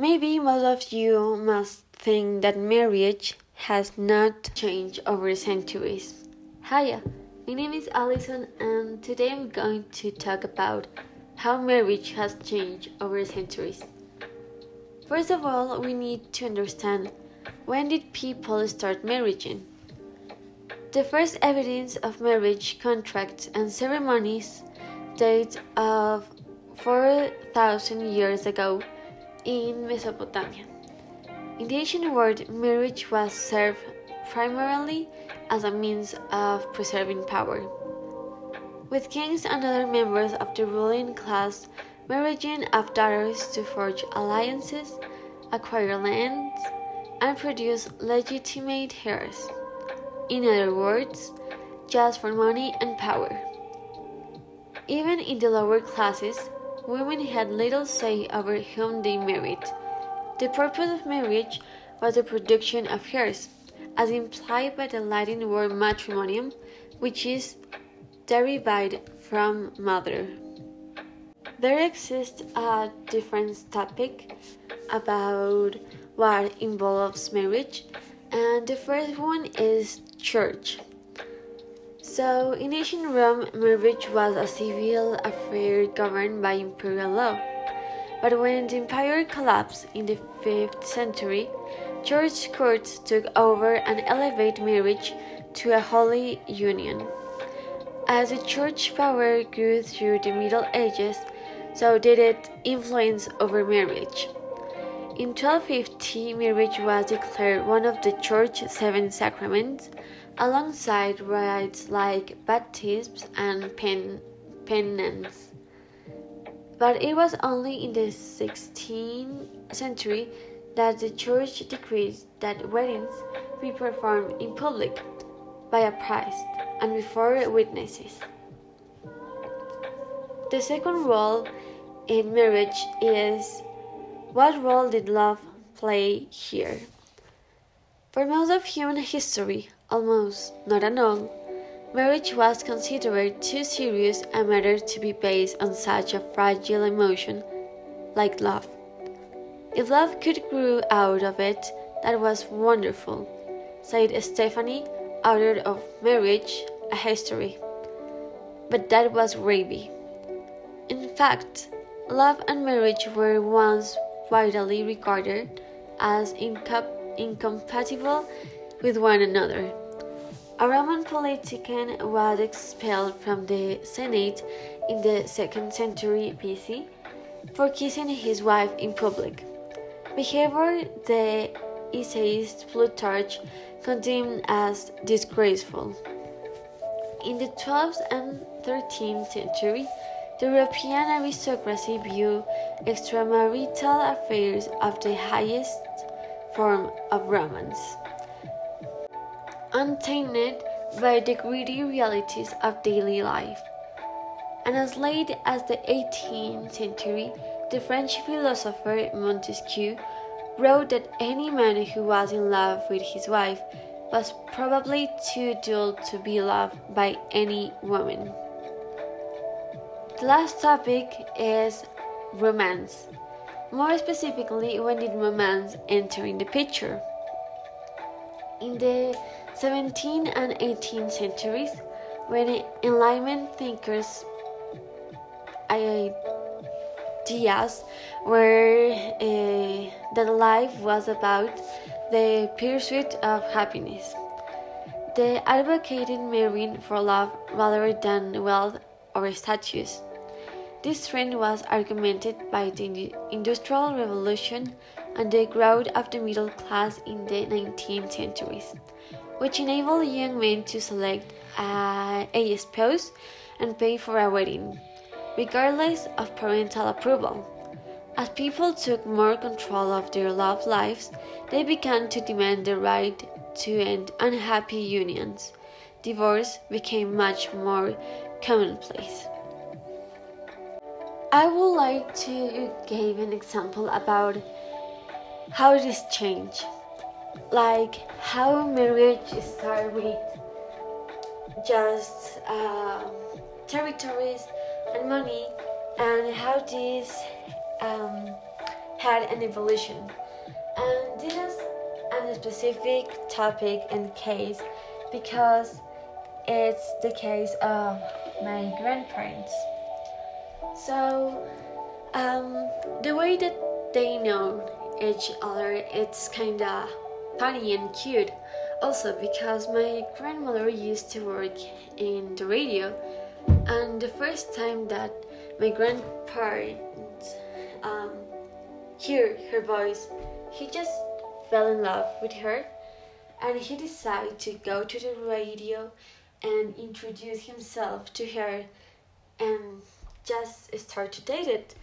Maybe most of you must think that marriage has not changed over centuries. Hiya, my name is Alison, and today I'm going to talk about how marriage has changed over centuries. First of all, we need to understand when did people start marrying? The first evidence of marriage contracts and ceremonies date of 4,000 years ago in Mesopotamia. In the ancient world, marriage was served primarily as a means of preserving power. With kings and other members of the ruling class marrying of daughters to forge alliances, acquire land, and produce legitimate heirs. In other words, just for money and power. Even in the lower classes, women had little say over whom they married. The purpose of marriage was the production of heirs, as implied by the Latin word matrimonium, which is derived from mother. There exists a different topic about what involves marriage, and the first one is church. So, in ancient Rome, marriage was a civil affair governed by imperial law. But when the empire collapsed in the 5th century, church courts took over and elevated marriage to a holy union. As the church power grew through the Middle Ages, so did its influence over marriage. In 1250, marriage was declared one of the Church's seven sacraments alongside rites like baptisms and pen- penance. But it was only in the 16th century that the church decreed that weddings be performed in public by a priest and before witnesses. The second role in marriage is what role did love play here? For most of human history, almost not at all, marriage was considered too serious a matter to be based on such a fragile emotion like love. If love could grow out of it, that was wonderful, said Stephanie, author of Marriage, a History. But that was gravy. In fact, love and marriage were once widely regarded as incompatible with one another. A Roman politician was expelled from the Senate in the 2nd century BC for kissing his wife in public. Behavior the essayist Plutarch condemned as disgraceful. In the 12th and 13th century, the European aristocracy viewed extramarital affairs of the highest form of romance untainted by the greedy realities of daily life. And as late as the 18th century, the French philosopher Montesquieu wrote that any man who was in love with his wife was probably too dull to be loved by any woman. The last topic is romance. More specifically, when did romance enter in the picture? In the 17th and 18th centuries, when Enlightenment thinkers' ideas were uh, that life was about the pursuit of happiness. They advocated marrying for love rather than wealth or status. This trend was augmented by the Industrial Revolution and the growth of the middle class in the 19th centuries which enabled young men to select uh, a spouse and pay for a wedding, regardless of parental approval. As people took more control of their love lives, they began to demand the right to end unhappy unions. Divorce became much more commonplace. I would like to give an example about how this changed like how marriage start with just uh, territories and money and how this um, had an evolution. And this is a specific topic and case because it's the case of my grandparents. So, um, the way that they know each other, it's kinda funny and cute. Also, because my grandmother used to work in the radio, and the first time that my grandparents um, hear her voice, he just fell in love with her, and he decided to go to the radio and introduce himself to her, and just start to date it.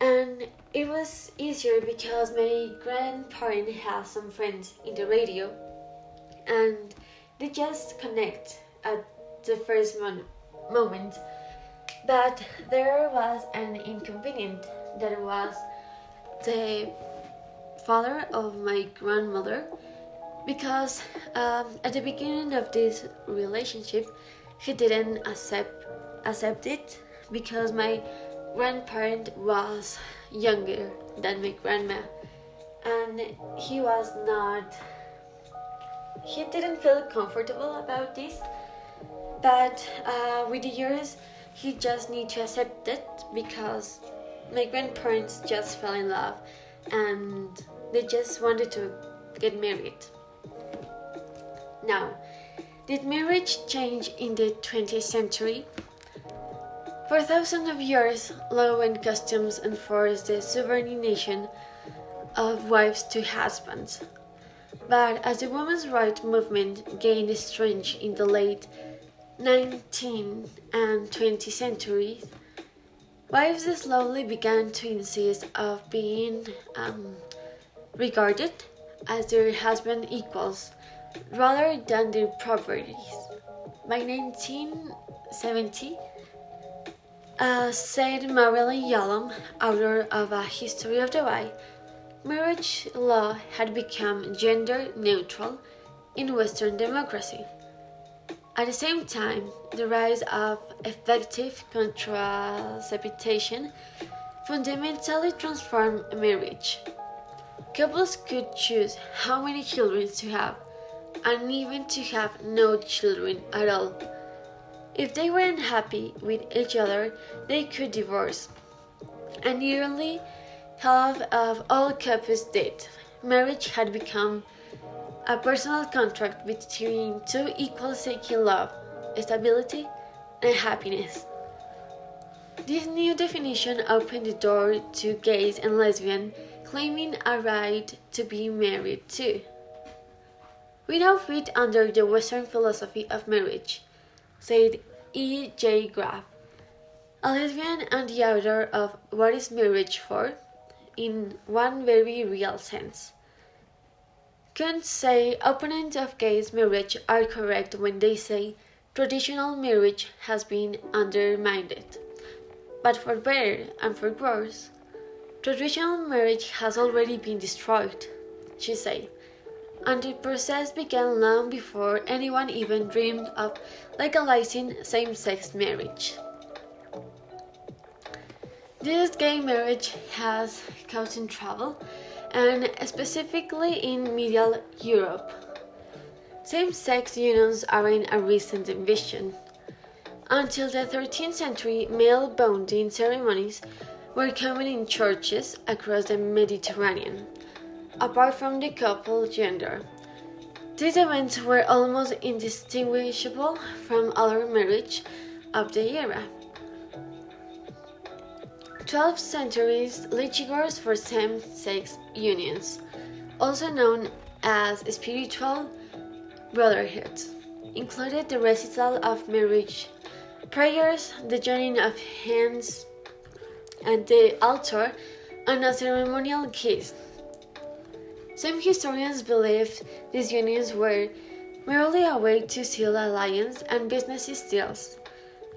And it was easier because my grandparent has some friends in the radio and they just connect at the first mon- moment. But there was an inconvenience that was the father of my grandmother because um, at the beginning of this relationship he didn't accept accept it because my grandparent was younger than my grandma and he was not he didn't feel comfortable about this but uh, with the years he just need to accept it because my grandparents just fell in love and they just wanted to get married. Now did marriage change in the 20th century for thousands of years law and customs enforced the subordination of wives to husbands but as the women's rights movement gained strength in the late 19th and 20th centuries, wives slowly began to insist of being um, regarded as their husband equals rather than their properties. By 1970, uh, said Marilyn Yalom, author of A History of the Wife, Marriage law had become gender neutral in Western democracy. At the same time, the rise of effective contraception fundamentally transformed marriage. Couples could choose how many children to have, and even to have no children at all. If they were unhappy with each other, they could divorce. And nearly half of all couples did. Marriage had become a personal contract between two equals seeking love, stability, and happiness. This new definition opened the door to gays and lesbians claiming a right to be married too. We now fit under the Western philosophy of marriage, said E. J. Graff, a lesbian and the author of What is Marriage For? in one very real sense. Kant say opponents of gay marriage are correct when they say traditional marriage has been undermined. But for better and for worse, traditional marriage has already been destroyed, she said, and the process began long before anyone even dreamed of legalizing same sex marriage. This gay marriage has caused trouble, and specifically in medieval Europe. Same sex unions aren't a recent invention. Until the 13th century, male bonding ceremonies were common in churches across the Mediterranean, apart from the couple gender. These events were almost indistinguishable from other marriage of the era. 12th century's liturgies for same-sex unions, also known as spiritual brotherhoods, included the recital of marriage, prayers, the joining of hands at the altar, and a ceremonial kiss. Some historians believe these unions were merely a way to seal alliance and business deals,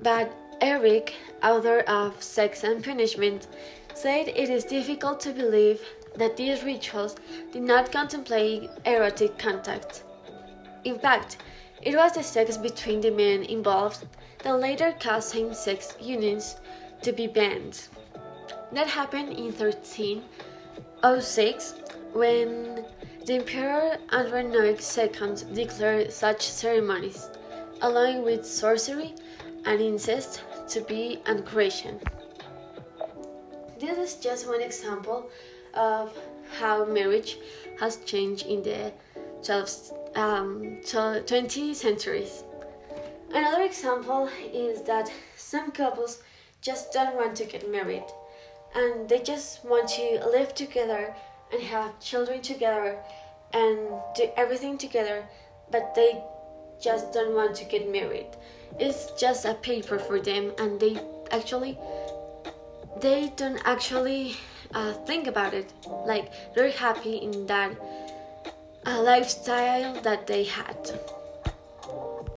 but Eric, author of Sex and Punishment, said it is difficult to believe that these rituals did not contemplate erotic contact. In fact, it was the sex between the men involved that later caused same sex unions to be banned. That happened in 13 1806 when the Emperor Andronik II declared such ceremonies, along with sorcery and incest, to be unchristian. This is just one example of how marriage has changed in the 12th, um, 20 centuries. Another example is that some couples just don't want to get married and they just want to live together and have children together and do everything together, but they just don't want to get married. It's just a paper for them, and they actually they don't actually uh, think about it. Like they're happy in that uh, lifestyle that they had.